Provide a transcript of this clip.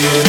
you.